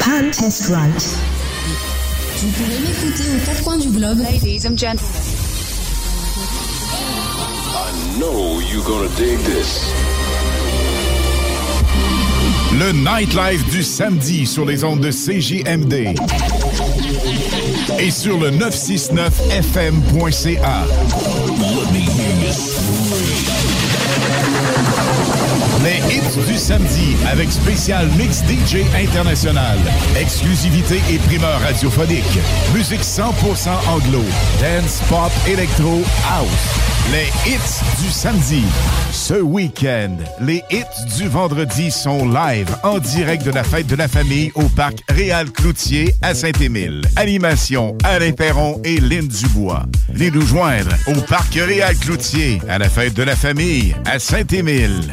Pan test right. Vous pouvez m'écouter aux quatre coins du globe. Ladies and gentlemen. I know you're gonna dig this. Le nightlife du samedi sur les ondes de CJMD et sur le 969fm.ca. Les hits du samedi avec spécial mix DJ international. Exclusivité et primeur radiophonique. Musique 100% anglo. Dance, pop, électro, house. Les hits du samedi. Ce week-end, les hits du vendredi sont live en direct de la fête de la famille au parc Réal Cloutier à Saint-Émile. Animation Alain Perron et Lynn Dubois. Venez nous joindre au parc Réal Cloutier à la fête de la famille à Saint-Émile.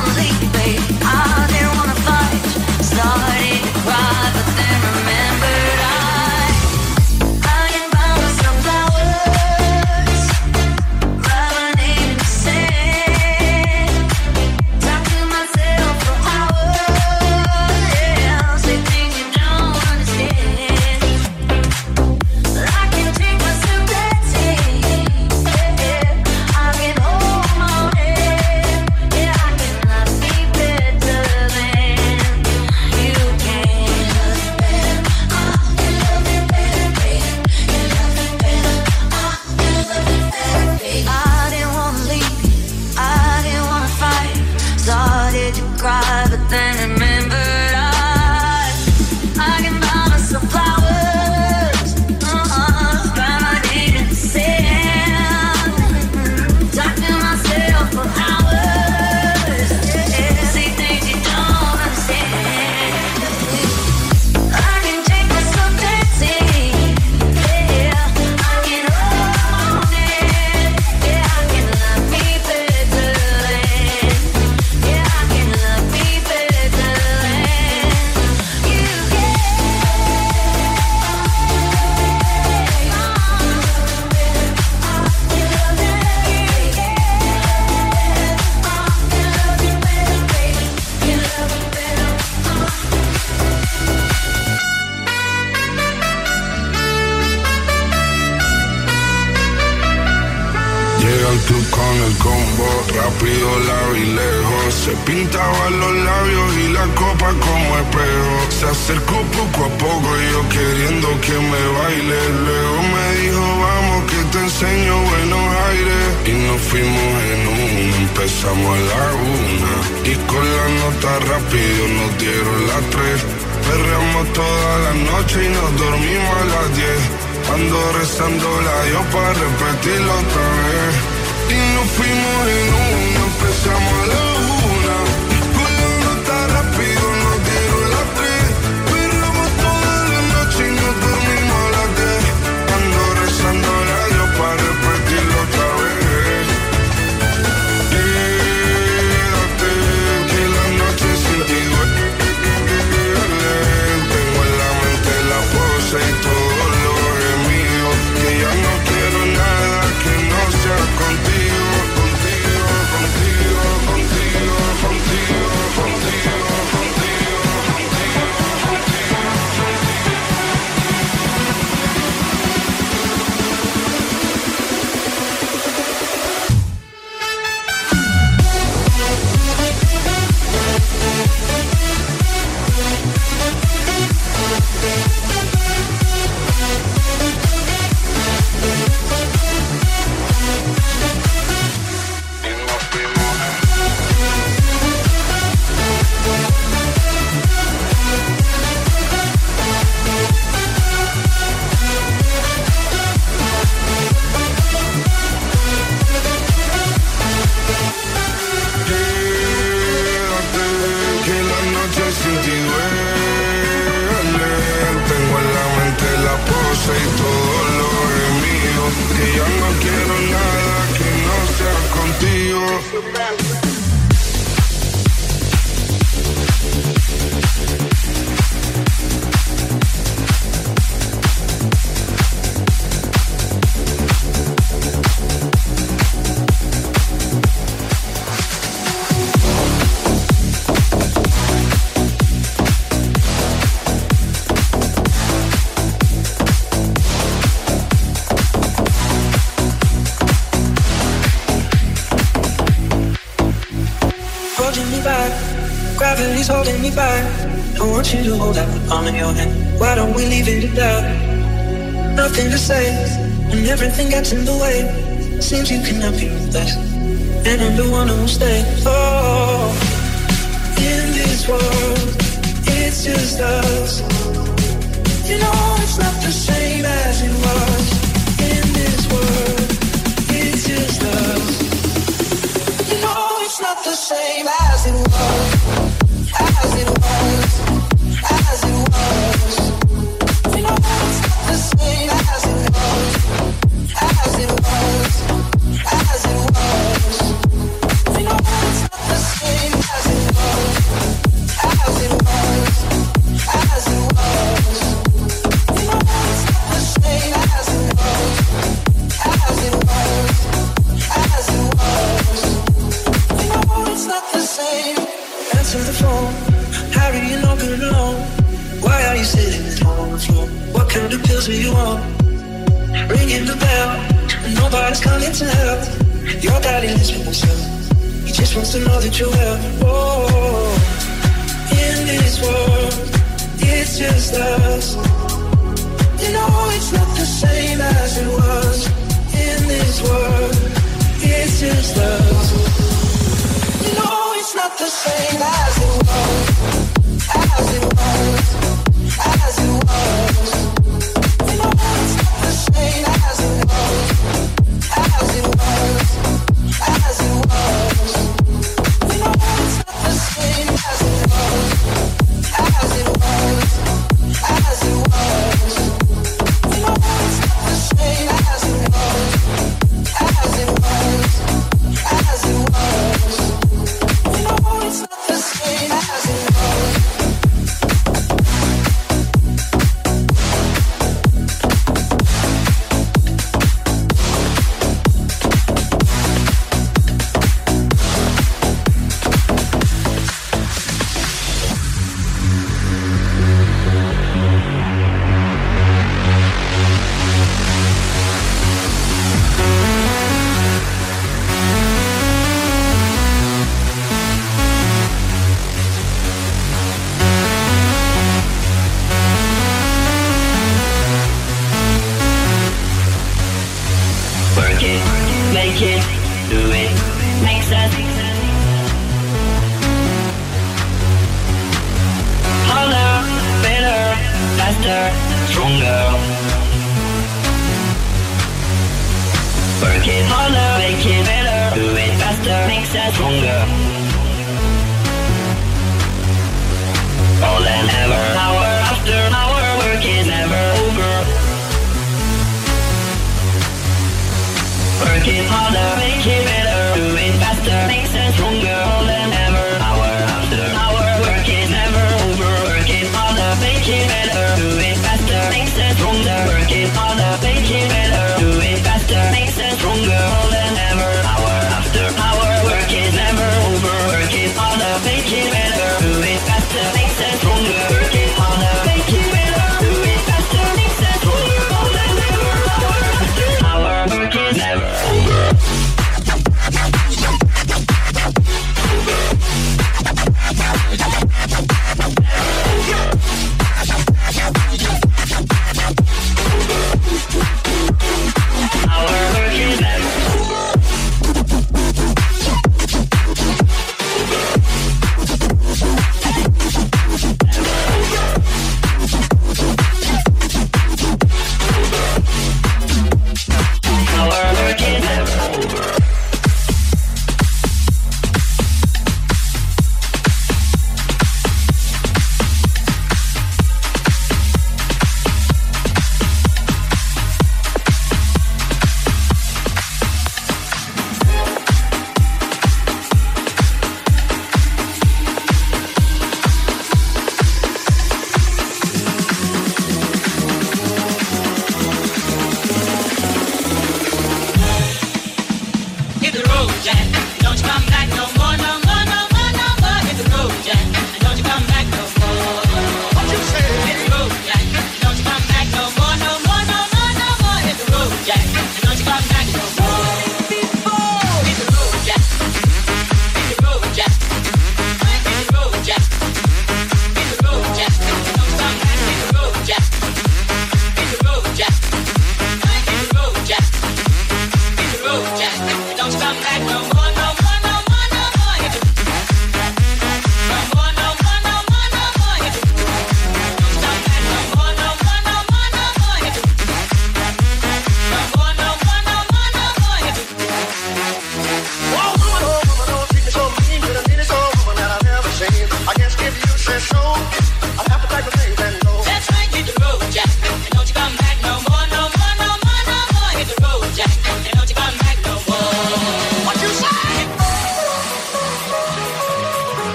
want you to hold out the palm in your hand. Why don't we leave it at that? Nothing to say, and everything gets in the way. Seems you cannot be with us, and I'm the one who'll stay. Oh, in this world, it's just us. You know it's not the same as it was. In this world, it's just us. You know it's not the same as it was. Your body lives with himself. He just wants to know that you're well. Oh, in this world, it's just us. You know it's not the same as it was. In this world, it's just us. You know it's not the same as it was.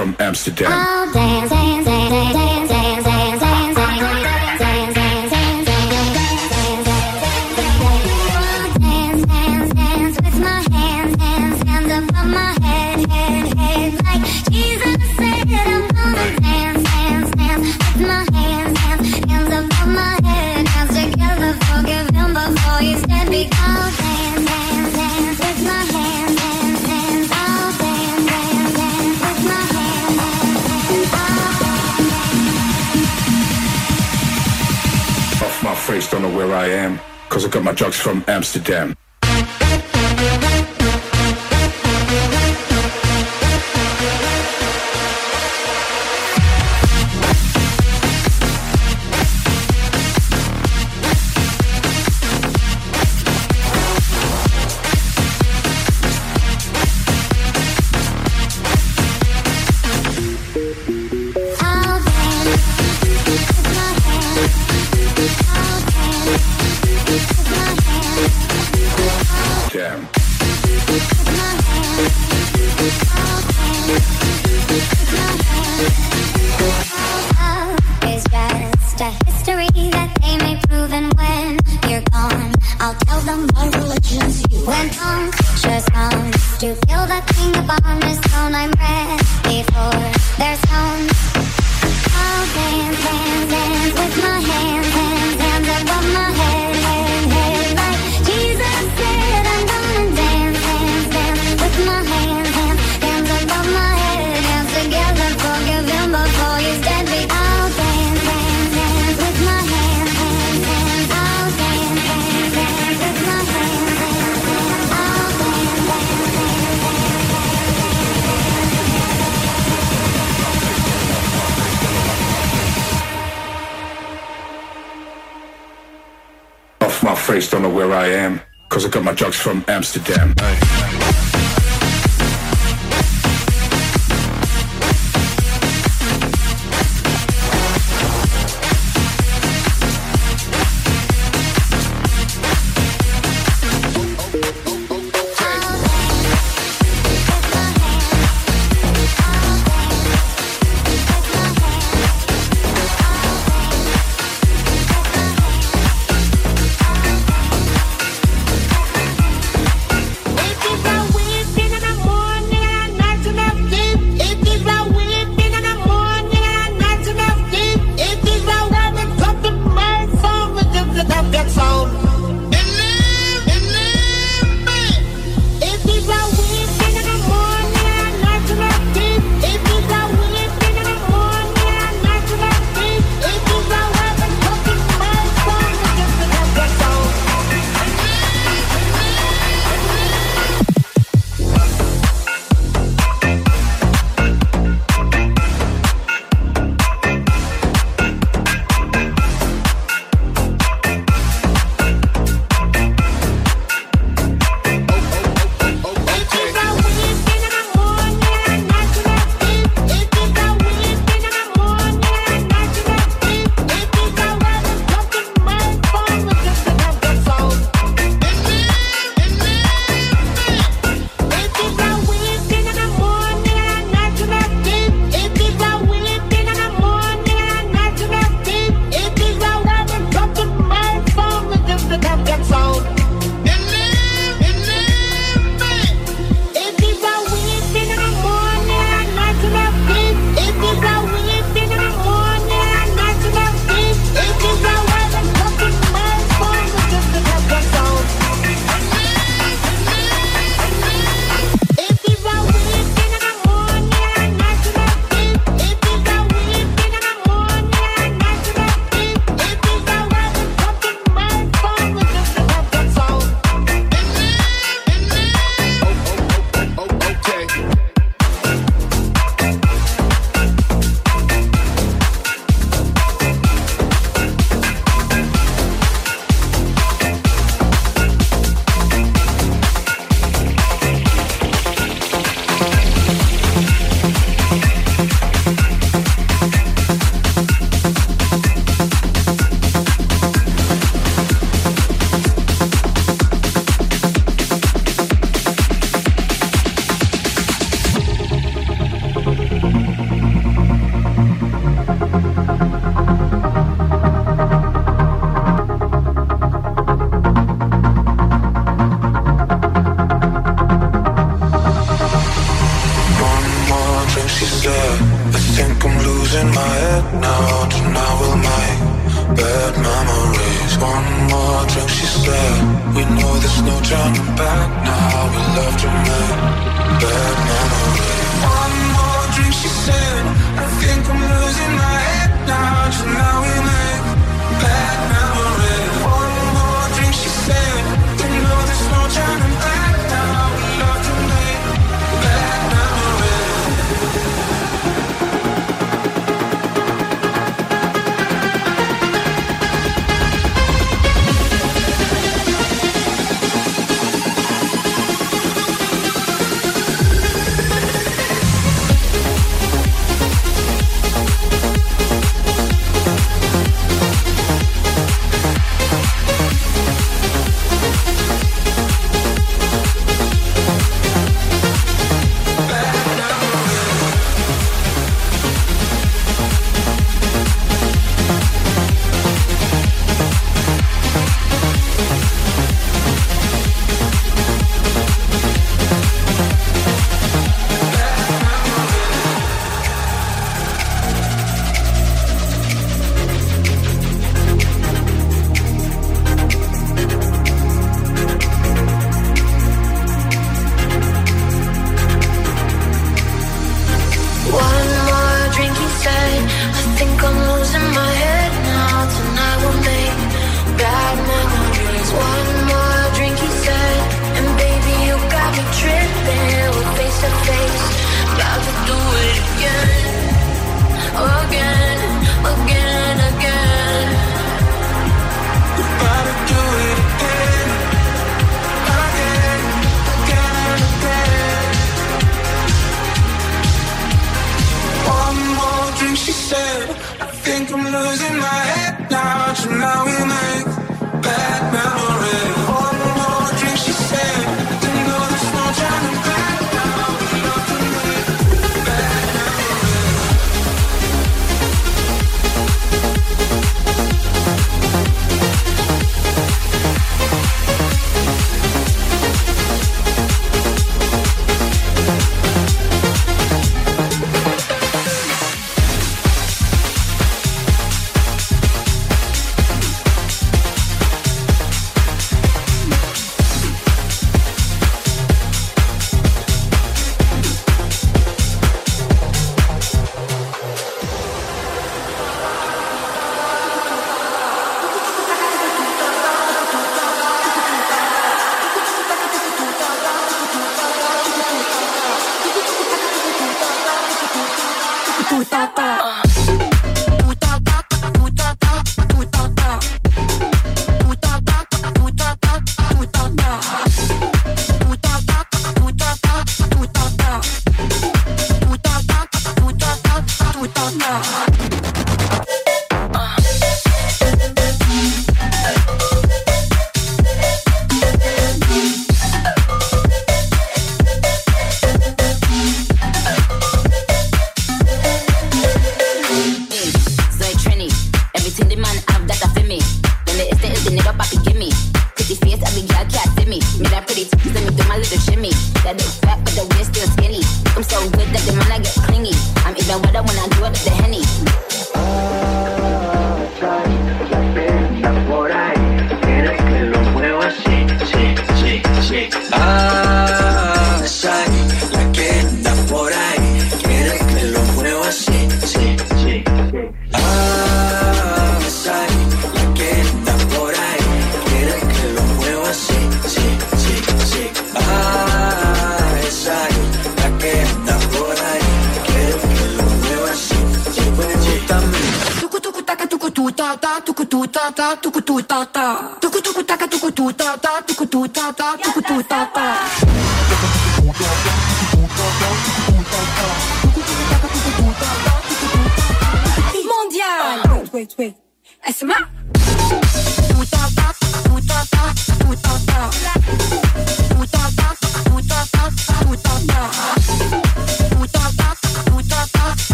From Amsterdam.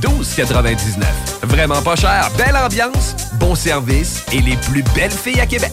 12,99. Vraiment pas cher, belle ambiance, bon service et les plus belles filles à Québec.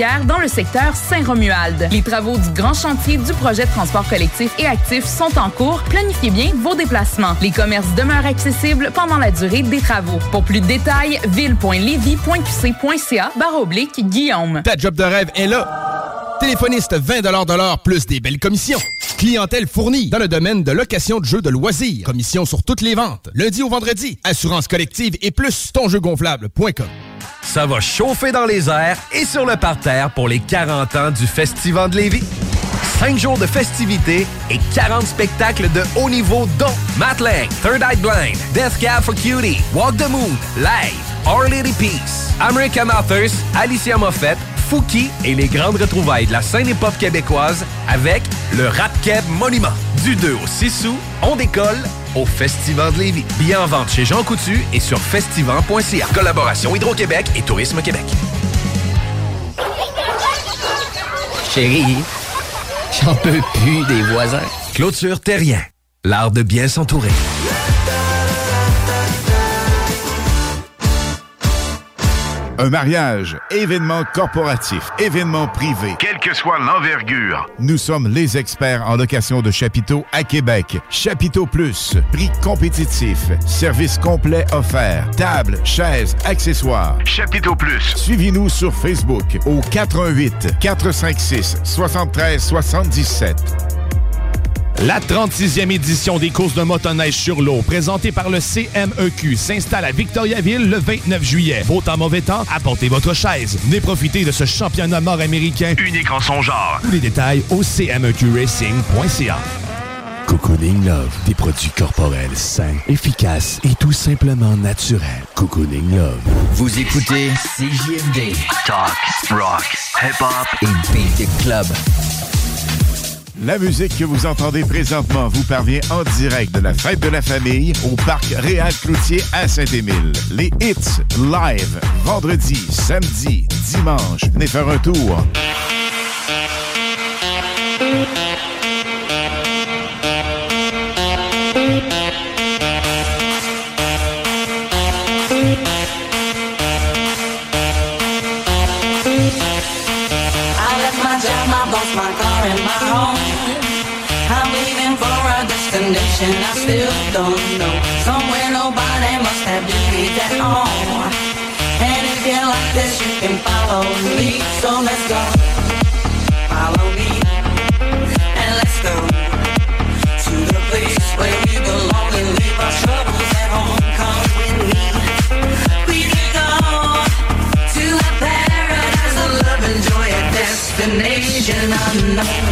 dans le secteur Saint-Romuald. Les travaux du grand chantier du projet de transport collectif et actif sont en cours. Planifiez bien vos déplacements. Les commerces demeurent accessibles pendant la durée des travaux. Pour plus de détails, ville.levy.qc.ca barre oblique Guillaume. Ta job de rêve est là. Téléphoniste 20 de l'heure plus des belles commissions. Clientèle fournie dans le domaine de location de jeux de loisirs. Commission sur toutes les ventes. Lundi au vendredi. Assurance collective et plus tonjeugonflable.com. Ça va chauffer dans les airs et sur le parterre pour les 40 ans du Festival de Lévis. 5 jours de festivités et 40 spectacles de haut niveau dont Matt Third Eye Blind, Death Cab for Cutie, Walk the Moon, Live, Our Lady Peace, American Authors, Alicia Moffett, Fouki et les grandes retrouvailles de la scène hip-hop québécoise avec le Rap Keb Monument. Du 2 au 6 août, on décolle au Festival de Lévis. Billets en vente chez Jean Coutu et sur festival.ca. Collaboration Hydro-Québec et Tourisme Québec. Chérie, j'en peux plus des voisins. Clôture Terrien, l'art de bien s'entourer. Un mariage, événement corporatif, événement privé. Quelle que soit l'envergure. Nous sommes les experts en location de chapiteaux à Québec. Chapiteau Plus, prix compétitif, service complet offert, table, chaises, accessoires. Chapiteau Plus. Suivez-nous sur Facebook au 88 456 73 77. La 36e édition des courses de motoneige sur l'eau, présentée par le CMEQ, s'installe à Victoriaville le 29 juillet. Beau temps, mauvais temps, apportez votre chaise. Venez profiter de ce championnat nord-américain Unique en son genre. Tous les détails au cmeqracing.ca. Cocooning Love, des produits corporels sains, efficaces et tout simplement naturels. Cocooning Love. Vous écoutez CJMD. Talk, rock, hip-hop et beat club. La musique que vous entendez présentement vous parvient en direct de la fête de la famille au parc Réal Cloutier à Saint-Émile. Les hits live vendredi, samedi, dimanche. Venez faire un tour. And my home. I'm leaving for a destination I still don't know. Somewhere nobody must have duties at all. And if you like this, you can follow me. So let's go. na na na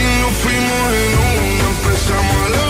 Y nos fuimos en una, empezamos a la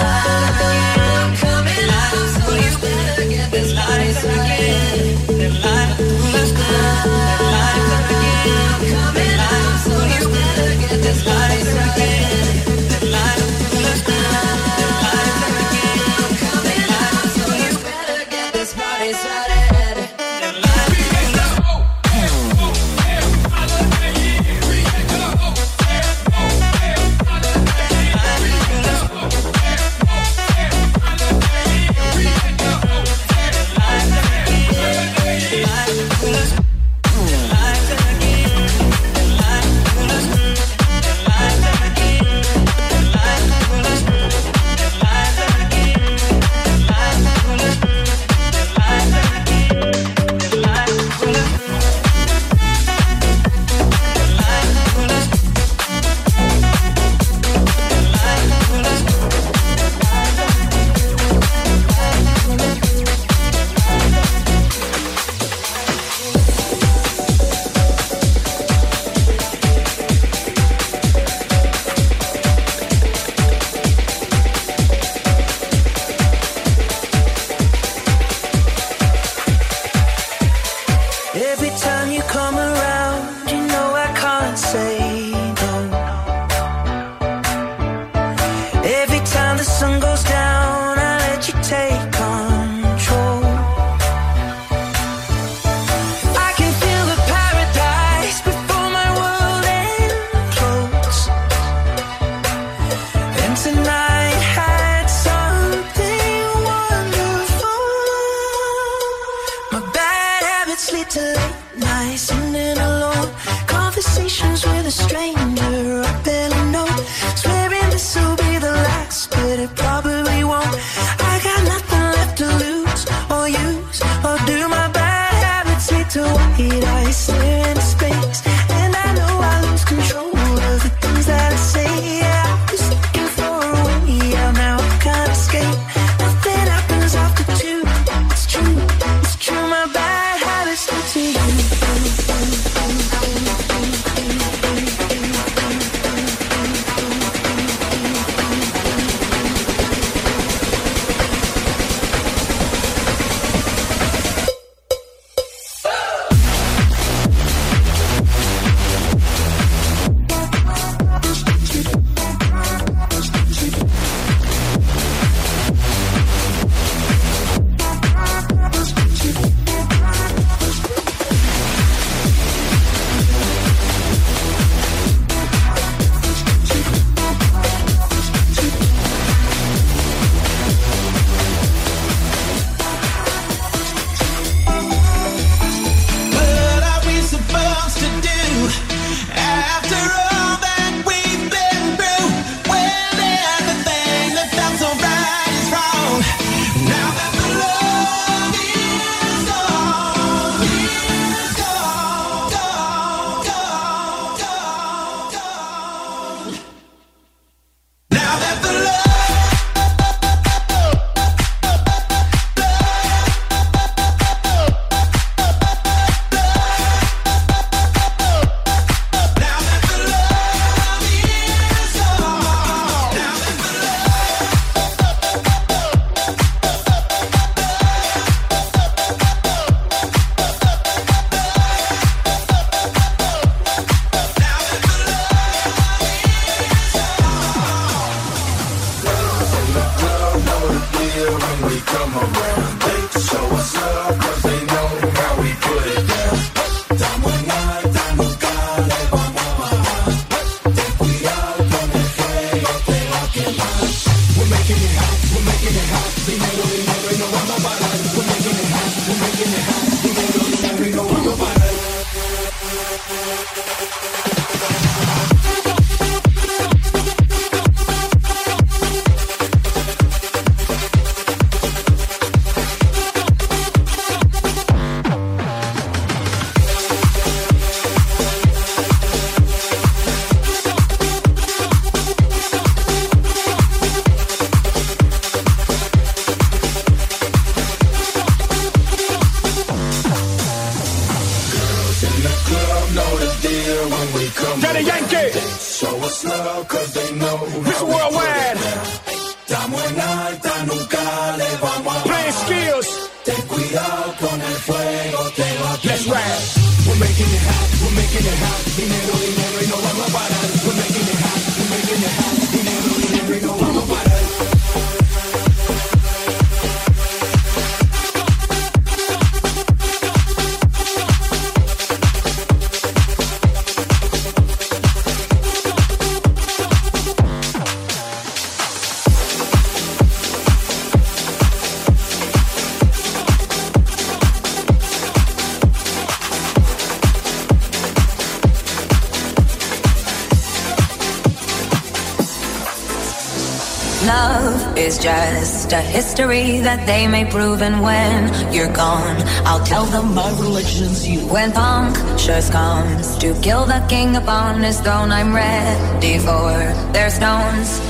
I'm coming just a history that they may prove. And when you're gone, I'll tell them my religion's you. When punctures comes to kill the king upon his throne, I'm ready for their stones.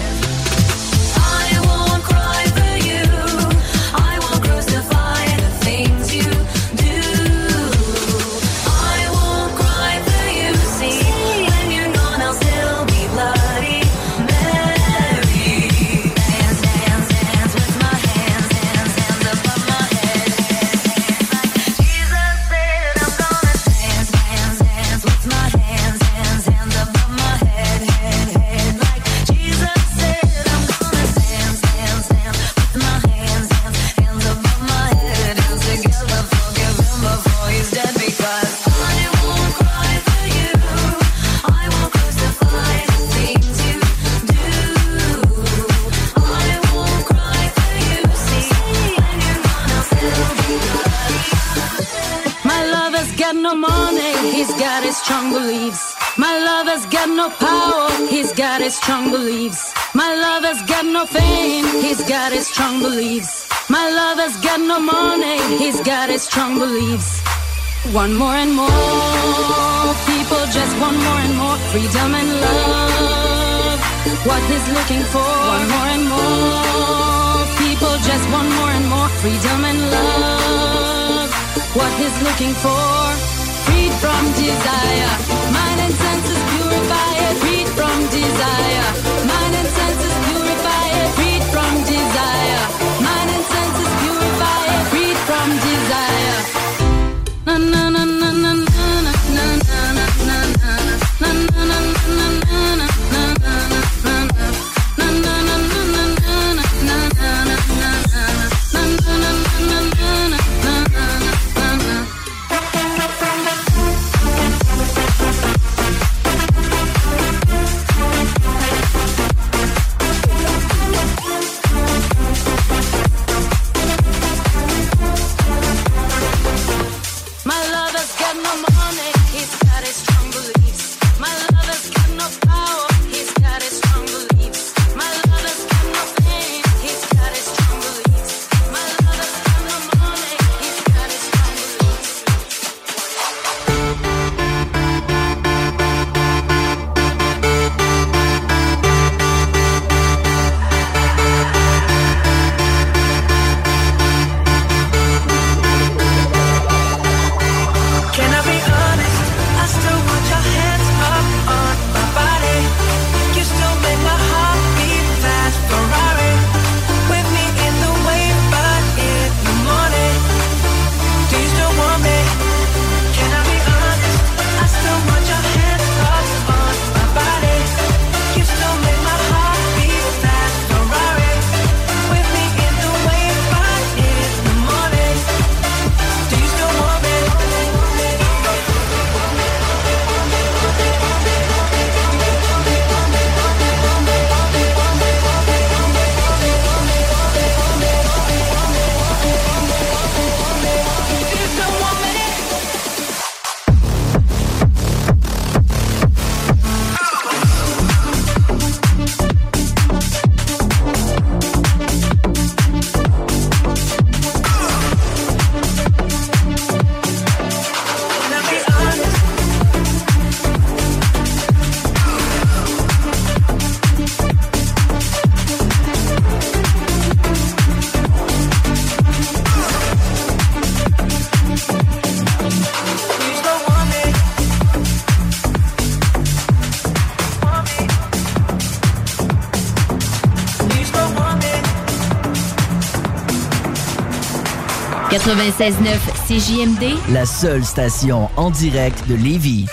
want more and more. People just want more and more freedom and love. What he's looking for. Want more and more. People just want more and more freedom and love. What he's looking for. Freed from desire. Mind and senses purify it. Freed from desire. Mind 96.9 CJMD, La seule station en direct de Lévis.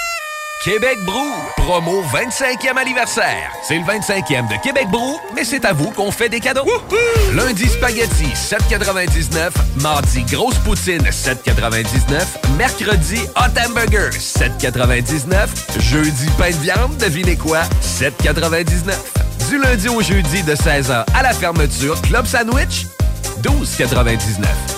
Québec Brou, promo 25e anniversaire. C'est le 25e de Québec Brou, mais c'est à vous qu'on fait des cadeaux. Lundi spaghetti 7,99. Mardi grosse poutine 7,99. Mercredi hot hamburger 7,99. Jeudi pain de viande, devinez quoi 7,99. Du lundi au jeudi de 16h à la fermeture, Club Sandwich 12,99.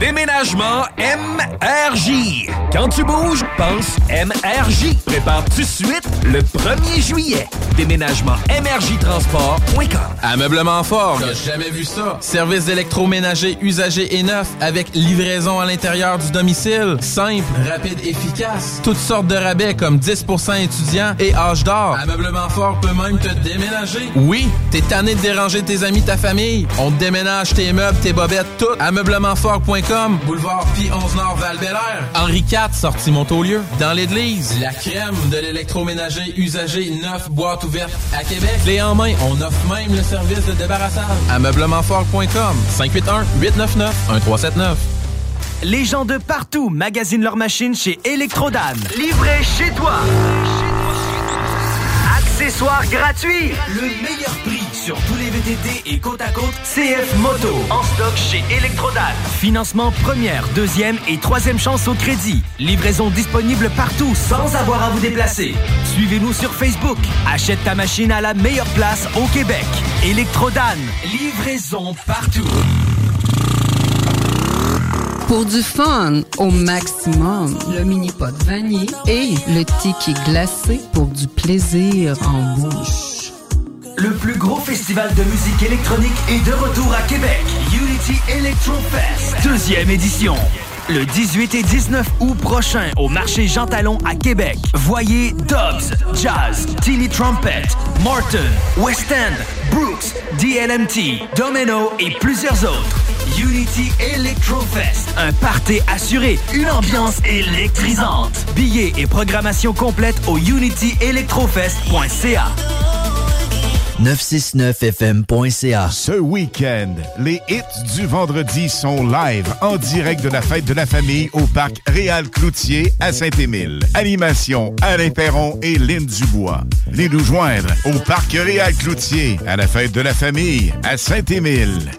Déménagement MRJ. Quand tu bouges, pense MRJ. Prépare tout de suite le 1er juillet. Déménagement MRJtransport.com. Ameublement fort, t'as jamais vu ça? Service d'électroménager usagé et neuf avec livraison à l'intérieur du domicile. Simple, rapide, efficace. Toutes sortes de rabais comme 10% étudiants et âge d'or. Ameublement fort peut même te déménager. Oui, t'es tanné de déranger tes amis, ta famille. On te déménage tes meubles, tes bobettes, tout. Ameublementfort.com, boulevard Pi 11 Nord val Henri IV, sortie Montaulieu. Dans l'église, la crème de l'électroménager usagé neuf boîte ouverte à Québec. Clé en main, on offre même le service de débarrassage. Ameublementfort.com 581 899 1379. Les gens de partout magasinent leurs machines chez Electrodan. Livré chez toi. Accessoires gratuits. Le meilleur prix sur tous les VTT et côte à côte CF Moto. En stock chez Electrodan. Financement première, deuxième et troisième chance au crédit. Livraison disponible partout sans avoir à vous déplacer. Suivez-nous sur Facebook. Achète ta machine à la meilleure place au Québec. Electrodan. Livraison partout. Pour du fun au maximum, le mini pot vanille et le tiki glacé pour du plaisir en bouche. Le plus gros festival de musique électronique est de retour à Québec. Unity Electro Fest, deuxième édition. Le 18 et 19 août prochain au marché Jean Talon à Québec. Voyez Dobbs, Jazz, Tilly Trumpet, Morton, West End, Brooks, DLMT, Domino et plusieurs autres. Unity Electrofest, un party assuré, une ambiance électrisante. Billets et programmation complète au unityelectrofest.ca. 969fm.ca. Ce week-end, les hits du vendredi sont live en direct de la fête de la famille au parc Réal Cloutier à Saint-Émile. Animation Alain Perron et Lynn Dubois. Venez nous joindre au parc Réal Cloutier à la fête de la famille à Saint-Émile.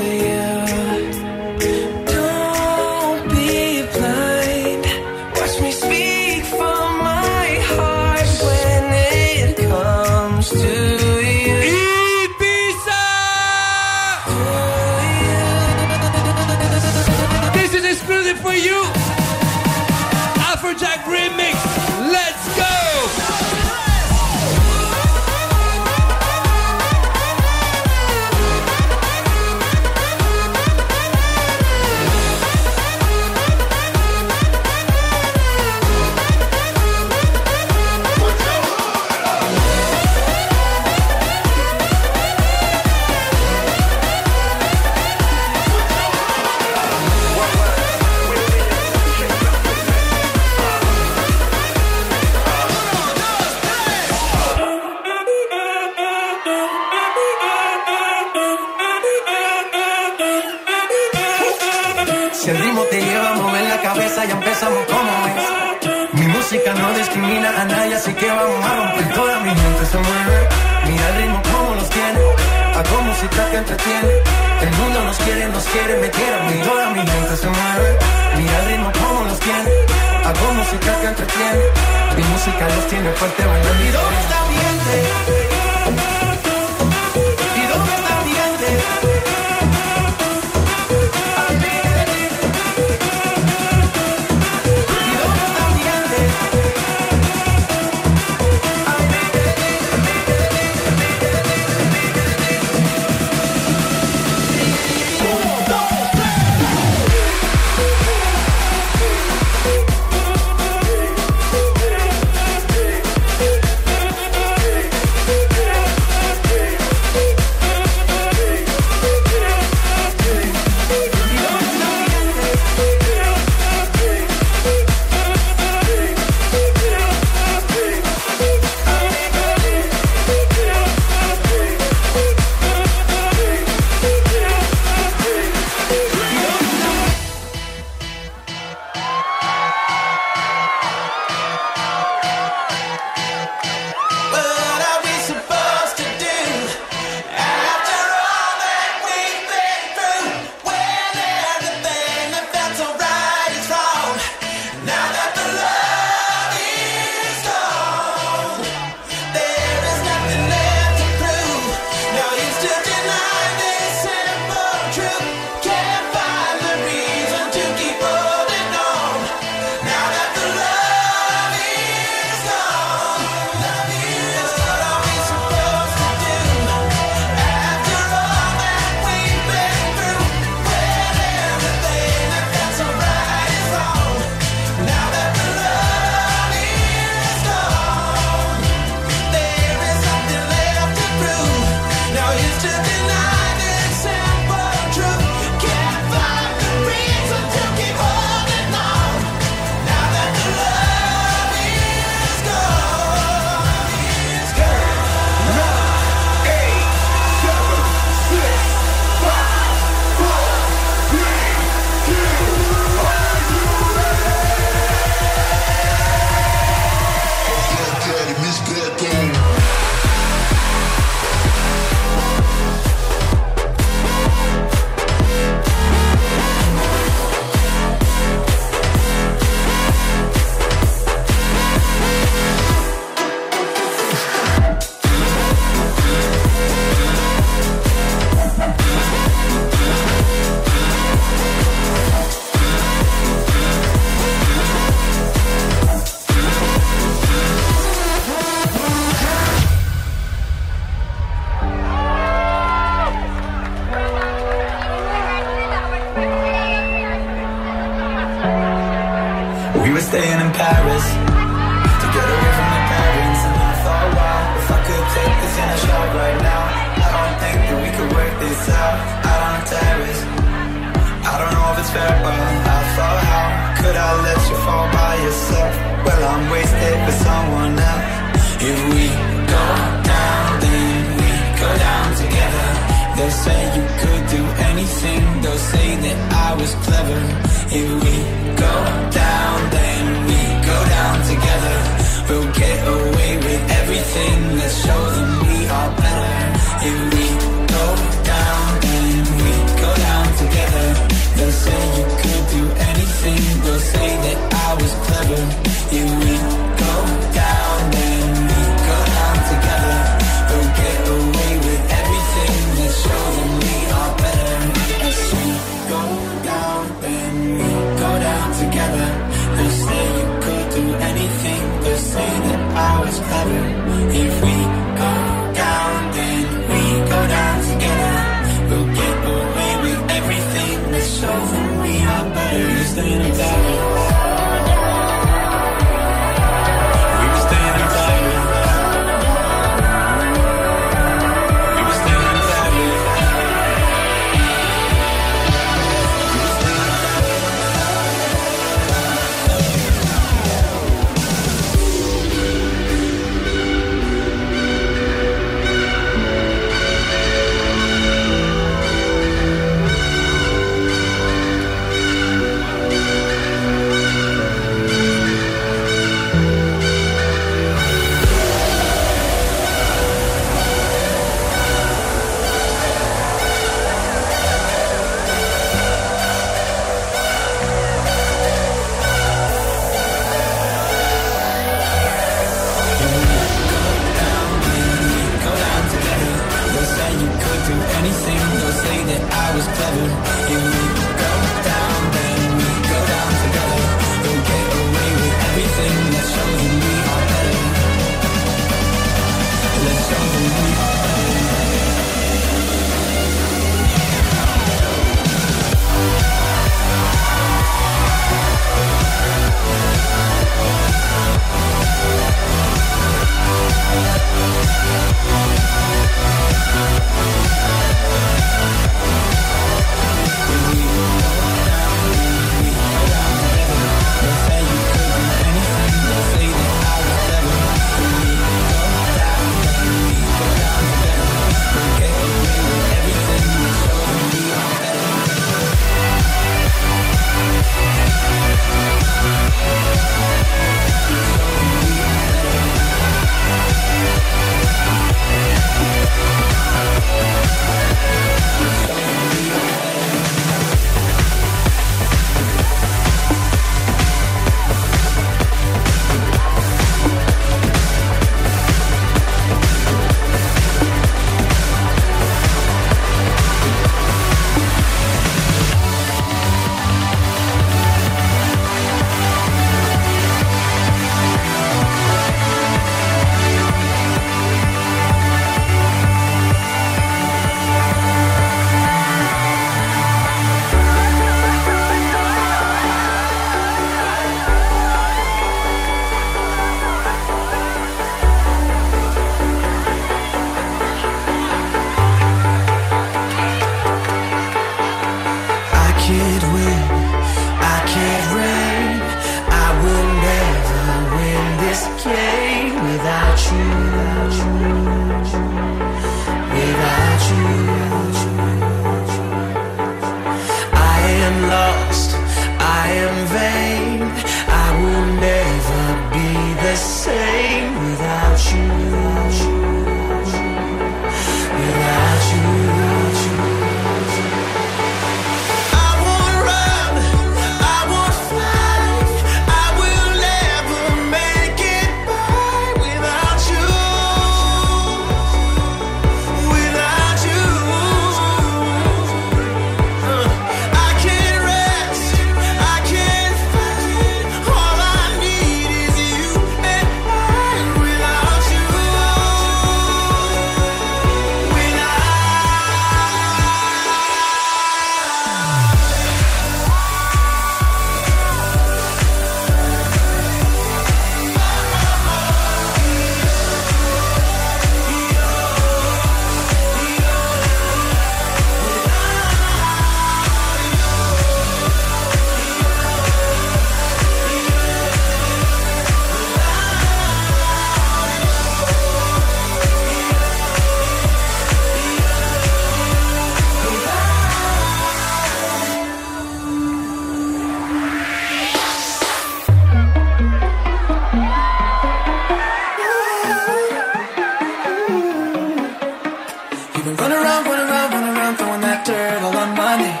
around, went around, run around, throwing that dirt all on my name.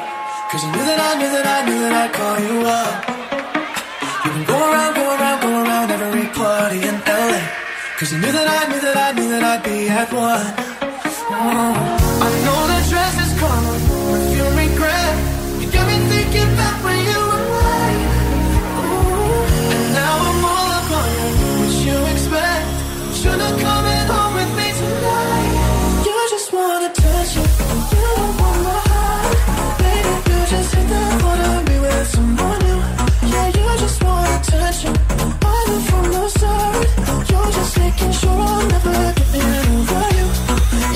Cause you knew that I knew that I knew that I'd call you up. You've been going around, going around, going around every party in LA. Cause you knew that I knew that I knew that I'd be at one. Oh. someone new. Yeah, you just want attention. Either from the start, you're just making sure I'll never get over you.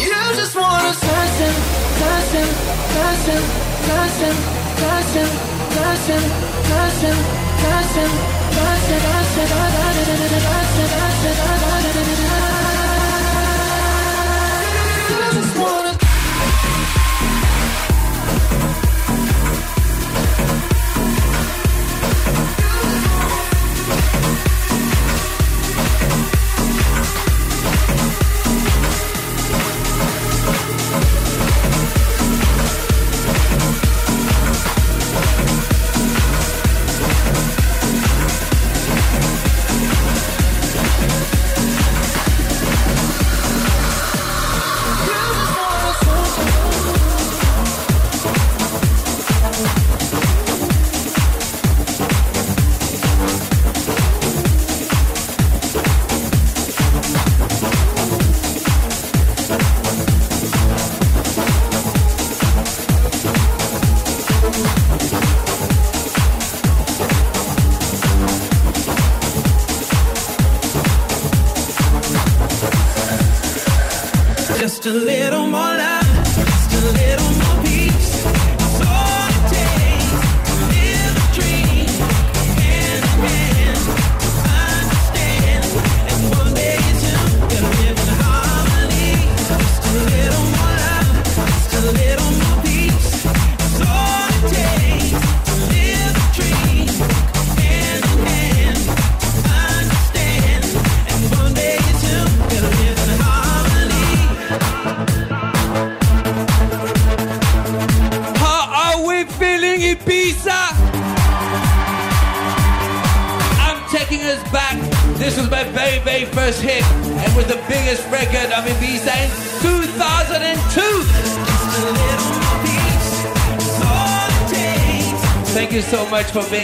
You just want attention, attention, attention, attention, attention, attention, attention, attention, attention, attention, attention, attention, attention, attention, attention, attention, attention, for me.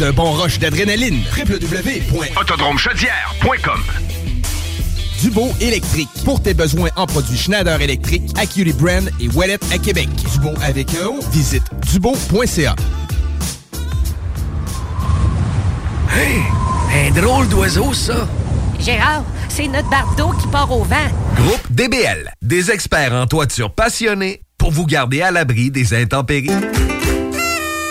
d'un bon rush d'adrénaline. www.autodromechaudière.com Dubo électrique. Pour tes besoins en produits Schneider électrique, Acuity Brand et Wallet à Québec. Dubo avec un O, visite dubo.ca. Hey, un drôle d'oiseau, ça. Gérard, c'est notre barbe d'eau qui part au vent. Groupe DBL, des experts en toiture passionnés pour vous garder à l'abri des intempéries.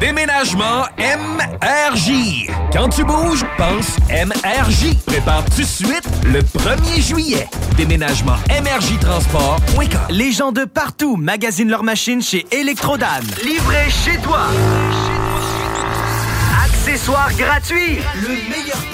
Déménagement MRJ. Quand tu bouges, pense MRJ. Prépare tout de suite le 1er juillet. Déménagement MRJ Transport.com. Les gens de partout magasinent leurs machines chez Electrodan. Livré chez toi. Accessoires gratuits. Le meilleur prix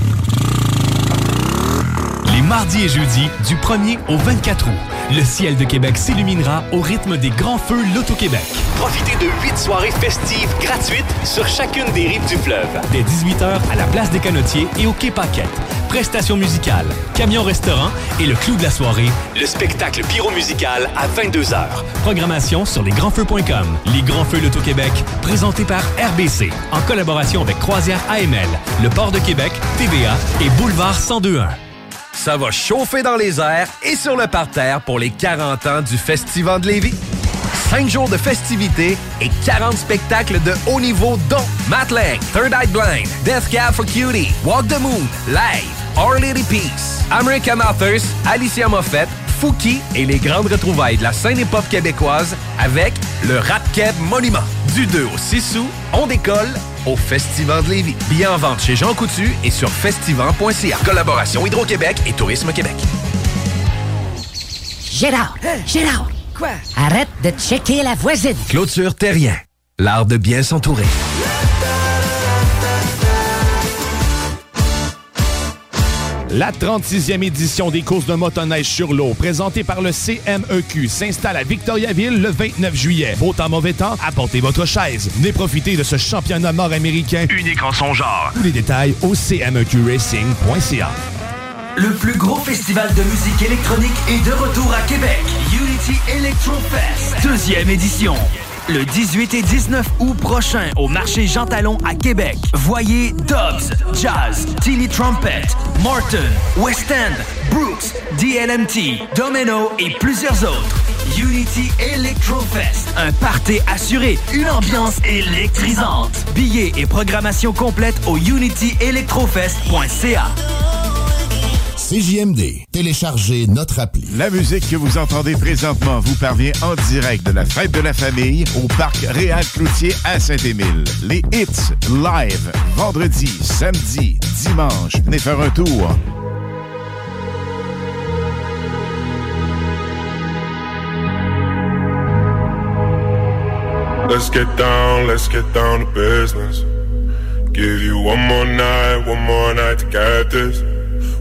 Les mardis et jeudis, du 1er au 24 août, le ciel de Québec s'illuminera au rythme des grands feux Loto-Québec. Profitez de huit soirées festives gratuites sur chacune des rives du fleuve. Dès 18h à la place des Canotiers et au Quai Paquette. Prestations musicales, camion-restaurant et le clou de la soirée, Le spectacle pyro-musical à 22h. Programmation sur lesgrandsfeux.com. Les Grands Feux Loto-Québec, présentés par RBC, en collaboration avec Croisière AML, le Port de Québec, TVA et Boulevard 1021. Ça va chauffer dans les airs et sur le parterre pour les 40 ans du Festival de Lévis. 5 jours de festivités et 40 spectacles de haut niveau dont Matt Lang, Third Eye Blind, Death Cab for Cutie, Walk the Moon, Live, Our Lady Peace, American Authors, Alicia Moffett, Fouki et les grandes retrouvailles de la scène hip-hop québécoise avec le Rap Keb Monument. Du 2 au 6 août, on décolle au Festival de Lévis. Billets en vente chez Jean Coutu et sur festival.ca. Collaboration Hydro-Québec et Tourisme Québec. Gérard, Gérard. Quoi? Arrête de checker la voisine. Clôture Terrien. L'art de bien s'entourer. La 36e édition des courses de motoneige sur l'eau, présentée par le CMEQ, s'installe à Victoriaville le 29 juillet. Beau temps, mauvais temps, apportez votre chaise. Venez profiter de ce championnat nord-américain unique en son genre. Tous les détails au cmeqracing.ca. Le plus gros festival de musique électronique est de retour à Québec. Unity Electro Fest, deuxième édition. Le 18 et 19 août prochain au marché Jean Talon à Québec. Voyez Dobbs, Jazz, Tilly Trumpet, Morton, West End, Brooks, DLMT, Domino et plusieurs autres. Unity Electro Fest, un party assuré, une ambiance électrisante. Billets et programmation complète au unityelectrofest.ca. CJMD. Téléchargez notre appli. La musique que vous entendez présentement vous parvient en direct de la fête de la famille au parc Réal Cloutier à Saint-Émile. Les hits live vendredi, samedi, dimanche. Venez faire un tour. Let's get down, let's get down to business. Give you one more night, one more night to get this.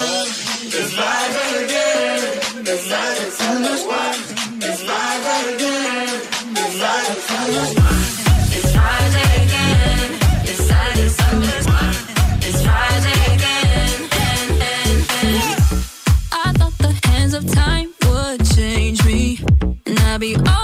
It's live again. It's live at Summer's Wine. It's live again. It's live Friday again. It's Wine. It's Friday again. I thought the hands of time would change me, and I'd be over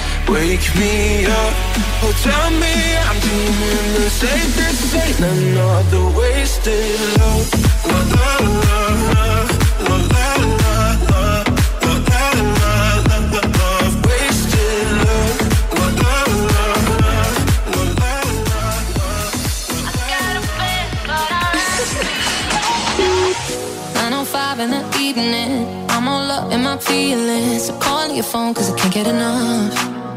wake me up. Oh, tell me I'm dreaming the safest. Ain't another wasted love. La la la la la la la la. La la la la la love, wasted love. La la la la la la Nine oh five in the evening. I'm all up in my feelings. So calling your phone cause I can't get enough.